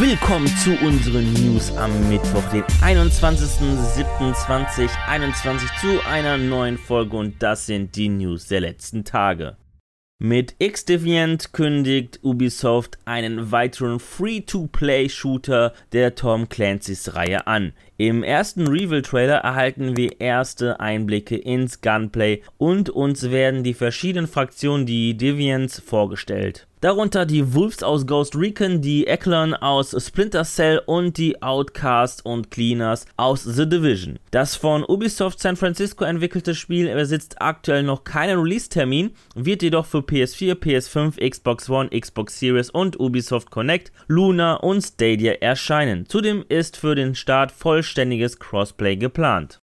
Willkommen zu unseren News am Mittwoch, den 21.07.2021 zu einer neuen Folge und das sind die News der letzten Tage. Mit X-Deviant kündigt Ubisoft einen weiteren Free-to-Play-Shooter der Tom Clancy's Reihe an. Im ersten Reveal-Trailer erhalten wir erste Einblicke ins Gunplay und uns werden die verschiedenen Fraktionen, die Deviants, vorgestellt. Darunter die Wolves aus Ghost Recon, die Eklon aus Splinter Cell und die Outcast und Cleaners aus The Division. Das von Ubisoft San Francisco entwickelte Spiel besitzt aktuell noch keinen Release-Termin, wird jedoch für PS4, PS5, Xbox One, Xbox Series und Ubisoft Connect, Luna und Stadia erscheinen. Zudem ist für den Start vollständiges Crossplay geplant.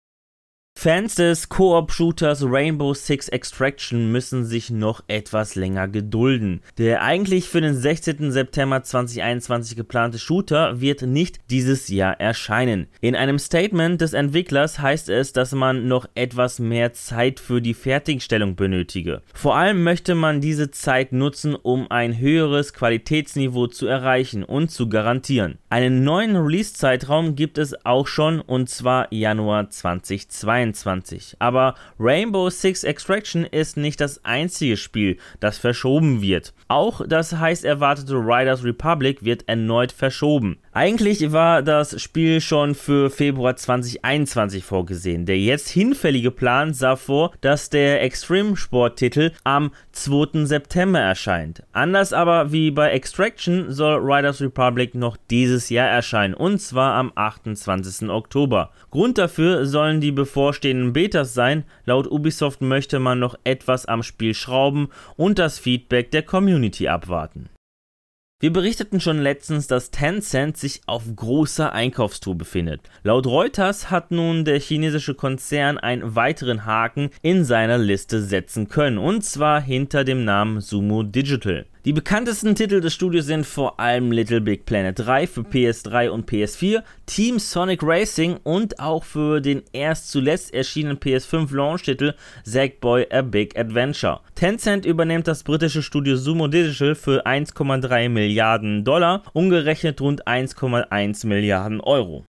Fans des Koop-Shooters Rainbow Six Extraction müssen sich noch etwas länger gedulden. Der eigentlich für den 16. September 2021 geplante Shooter wird nicht dieses Jahr erscheinen. In einem Statement des Entwicklers heißt es, dass man noch etwas mehr Zeit für die Fertigstellung benötige. Vor allem möchte man diese Zeit nutzen, um ein höheres Qualitätsniveau zu erreichen und zu garantieren. Einen neuen Release-Zeitraum gibt es auch schon und zwar Januar 2022. 2022. Aber Rainbow Six Extraction ist nicht das einzige Spiel, das verschoben wird. Auch das heiß erwartete Riders Republic wird erneut verschoben. Eigentlich war das Spiel schon für Februar 2021 vorgesehen. Der jetzt hinfällige Plan sah vor, dass der Extreme Sport-Titel am 2. September erscheint. Anders aber wie bei Extraction soll Riders Republic noch dieses Jahr erscheinen und zwar am 28. Oktober. Grund dafür sollen die bevorstehenden Betas sein. Laut Ubisoft möchte man noch etwas am Spiel schrauben und das Feedback der Community abwarten. Wir berichteten schon letztens, dass Tencent sich auf großer Einkaufstour befindet. Laut Reuters hat nun der chinesische Konzern einen weiteren Haken in seiner Liste setzen können, und zwar hinter dem Namen Sumo Digital. Die bekanntesten Titel des Studios sind vor allem Little Big Planet 3 für PS3 und PS4, Team Sonic Racing und auch für den erst zuletzt erschienenen PS5 Launch-Titel Sackboy A Big Adventure. Tencent übernimmt das britische Studio Sumo Digital für 1,3 Milliarden Dollar, umgerechnet rund 1,1 Milliarden Euro.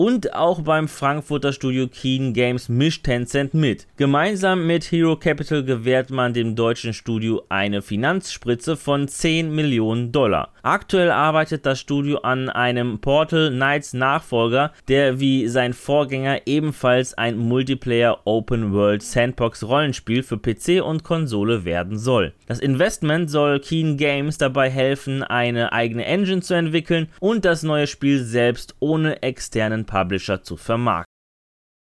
Und auch beim Frankfurter Studio Keen Games mischt Tencent mit. Gemeinsam mit Hero Capital gewährt man dem deutschen Studio eine Finanzspritze von 10 Millionen Dollar. Aktuell arbeitet das Studio an einem Portal Knights Nachfolger, der wie sein Vorgänger ebenfalls ein Multiplayer Open World Sandbox Rollenspiel für PC und Konsole werden soll. Das Investment soll Keen Games dabei helfen, eine eigene Engine zu entwickeln und das neue Spiel selbst ohne externen Publisher zu vermarkten.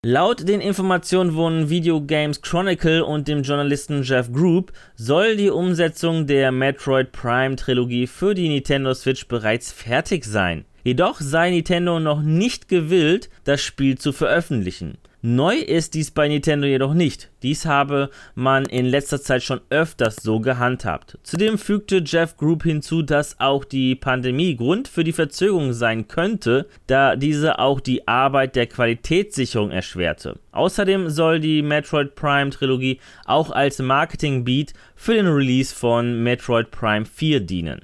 Laut den Informationen von Video Games Chronicle und dem Journalisten Jeff Group soll die Umsetzung der Metroid Prime Trilogie für die Nintendo Switch bereits fertig sein. Jedoch sei Nintendo noch nicht gewillt, das Spiel zu veröffentlichen. Neu ist dies bei Nintendo jedoch nicht. Dies habe man in letzter Zeit schon öfters so gehandhabt. Zudem fügte Jeff Group hinzu, dass auch die Pandemie Grund für die Verzögerung sein könnte, da diese auch die Arbeit der Qualitätssicherung erschwerte. Außerdem soll die Metroid Prime Trilogie auch als Marketing-Beat für den Release von Metroid Prime 4 dienen.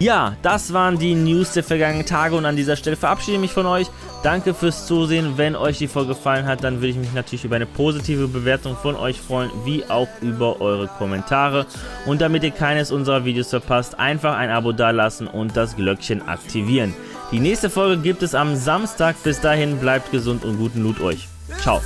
Ja, das waren die News der vergangenen Tage und an dieser Stelle verabschiede ich mich von euch. Danke fürs Zusehen. Wenn euch die Folge gefallen hat, dann würde ich mich natürlich über eine positive Bewertung von euch freuen, wie auch über eure Kommentare. Und damit ihr keines unserer Videos verpasst, einfach ein Abo dalassen und das Glöckchen aktivieren. Die nächste Folge gibt es am Samstag. Bis dahin bleibt gesund und guten Loot euch. Ciao.